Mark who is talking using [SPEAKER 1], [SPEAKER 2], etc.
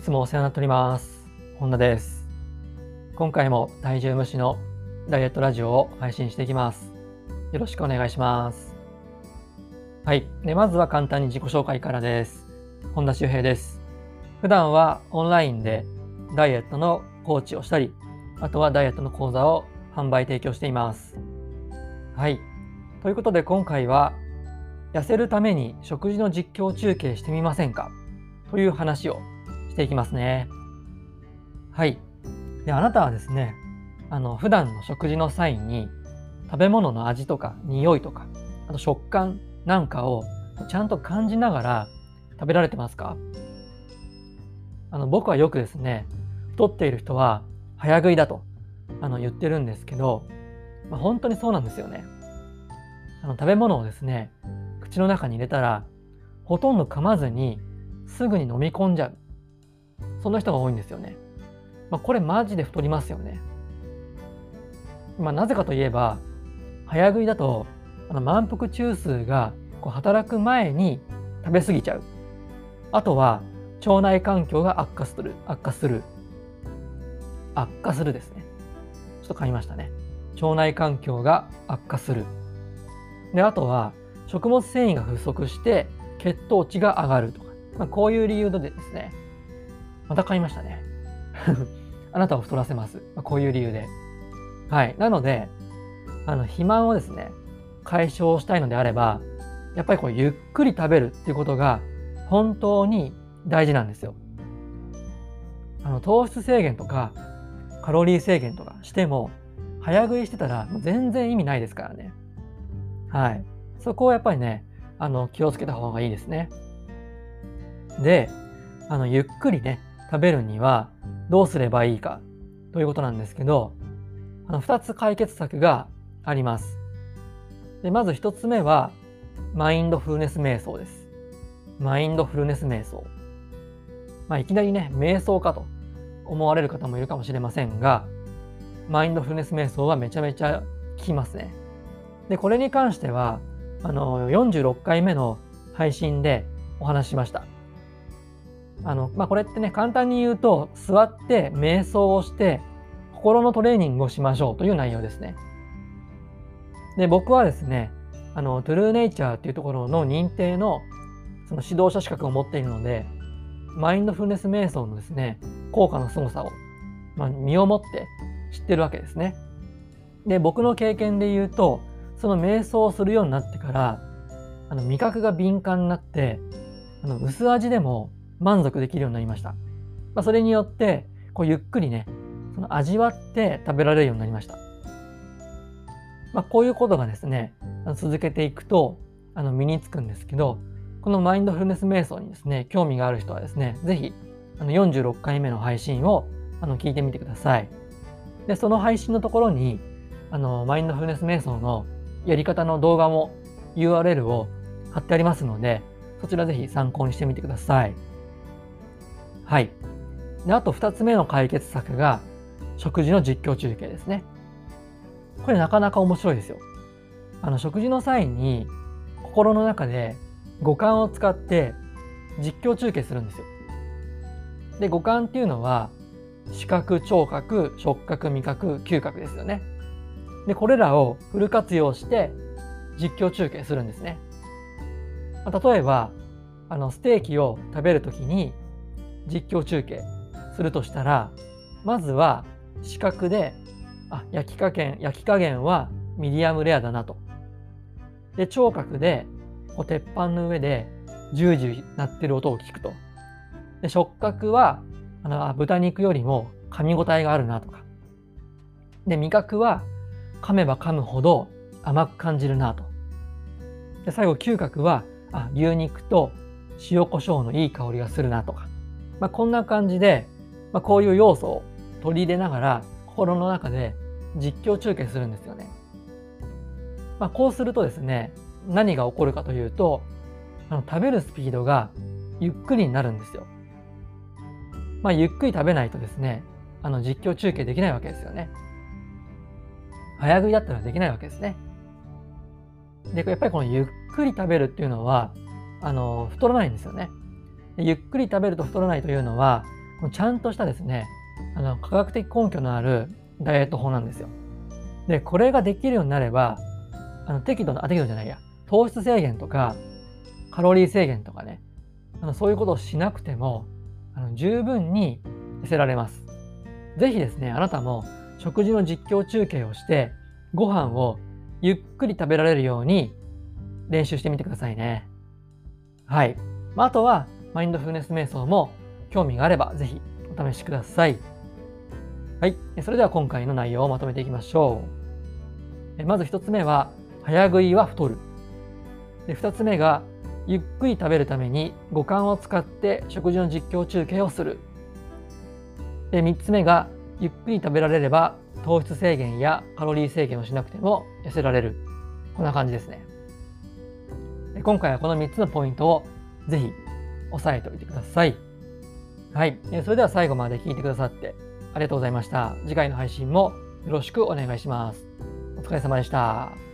[SPEAKER 1] いつもお世話になっております。本田です。今回も体重無視のダイエットラジオを配信していきます。よろしくお願いします。はい。でまずは簡単に自己紹介からです。本田修平です。普段はオンラインでダイエットのコーチをしたり、あとはダイエットの講座を販売提供しています。はい。ということで今回は痩せるために食事の実況中継してみませんか？という話をしていきますね。はい。で、あなたはですね、あの、普段の食事の際に食べ物の味とか匂いとか、あと食感なんかをちゃんと感じながら食べられてますか？あの、僕はよくですね、太っている人は早食いだとあの言ってるんですけど、まあ、本当にそうなんですよね。あの食べ物をですね、口の中に入れたらほとんど噛まずにすぐに飲み込んじゃう。そんな人が多いんですよね。まあ、これマジで太りますよね。まあ、なぜかといえば、早食いだとあの満腹中枢がこう働く前に食べ過ぎちゃう。あとは腸内環境が悪化する。悪化する。悪化するですね。ちょっと噛みましたね。腸内環境が悪化する。で、あとは食物繊維が不足して血糖値が上がるとか、まあ、こういう理由でですね、また買いましたね。あなたを太らせます。ま、こういう理由で。はい。なので、あの、肥満をですね、解消したいのであれば、やっぱりこう、ゆっくり食べるっていうことが本当に大事なんですよ。あの、糖質制限とか、カロリー制限とかしても、早食いしてたら全然意味ないですからね。はい。そこをやっぱりね、あの、気をつけた方がいいですね。で、あの、ゆっくりね、食べるにはどうすればいいかということなんですけど、あの、二つ解決策があります。で、まず一つ目は、マインドフルネス瞑想です。マインドフルネス瞑想。まあ、いきなりね、瞑想かと思われる方もいるかもしれませんが、マインドフルネス瞑想はめちゃめちゃ効きますね。で、これに関しては、あの、46回目の配信でお話ししました。あの、まあ、これってね、簡単に言うと、座って瞑想をして、心のトレーニングをしましょうという内容ですね。で、僕はですね、あの、トゥルーネイチャーっていうところの認定の、その指導者資格を持っているので、マインドフルネス瞑想のですね、効果の凄さを、まあ、身をもって知ってるわけですね。で、僕の経験で言うと、その瞑想をするようになってから、あの味覚が敏感になって、あの薄味でも満足できるようになりました。まあ、それによって、こうゆっくりね、その味わって食べられるようになりました。まあ、こういうことがですね、続けていくとあの身につくんですけど、このマインドフルネス瞑想にですね、興味がある人はですね、ぜひあの46回目の配信をあの聞いてみてください。で、その配信のところに、あのマインドフルネス瞑想のやり方の動画も URL を貼ってありますので、そちらぜひ参考にしてみてください。はい。で、あと2つ目の解決策が、食事の実況中継ですね。これなかなか面白いですよ。あの、食事の際に、心の中で五感を使って実況中継するんですよ。で、五感っていうのは、視覚、聴覚、触覚、味覚、嗅覚ですよね。で、これらをフル活用して実況中継するんですね。例えば、あの、ステーキを食べるときに実況中継するとしたら、まずは視覚で、あ、焼き加減、焼き加減はミディアムレアだなと。で、聴覚で、こう鉄板の上でジュージュー鳴ってる音を聞くと。で、触覚は、あの、豚肉よりも噛み応えがあるなとか。で、味覚は、噛めば噛むほど甘く感じるなと。で最後嗅覚はあ牛肉と塩コショウのいい香りがするなとか、まあ、こんな感じで、まあ、こういう要素を取り入れながら心の中で実況中継するんですよね。まあ、こうするとですね何が起こるかというとあの食べるスピードがゆっくりになるんですよ。まあ、ゆっくり食べないとですねあの実況中継できないわけですよね。早食いだったらできないわけですね。で、やっぱりこのゆっくり食べるっていうのは、あの、太らないんですよね。ゆっくり食べると太らないというのは、ちゃんとしたですね、あの科学的根拠のあるダイエット法なんですよ。で、これができるようになれば、あの適度な、あ、適度じゃないや、糖質制限とか、カロリー制限とかね、あのそういうことをしなくても、あの十分に痩せられます。ぜひですね、あなたも食事の実況中継をして、ご飯をゆっくり食べられるように練習してみてくださいね。はい。まあ、あとは、マインドフルネス瞑想も興味があれば、ぜひお試しください。はい。それでは今回の内容をまとめていきましょう。まず1つ目は、早食いは太る。で2つ目が、ゆっくり食べるために五感を使って食事の実況中継をする。で3つ目が、ゆっくり食べられれば糖質制限やカロリー制限をしなくても痩せられる。こんな感じですね。今回はこの3つのポイントをぜひ押さえておいてください。はい。それでは最後まで聞いてくださってありがとうございました。次回の配信もよろしくお願いします。お疲れ様でした。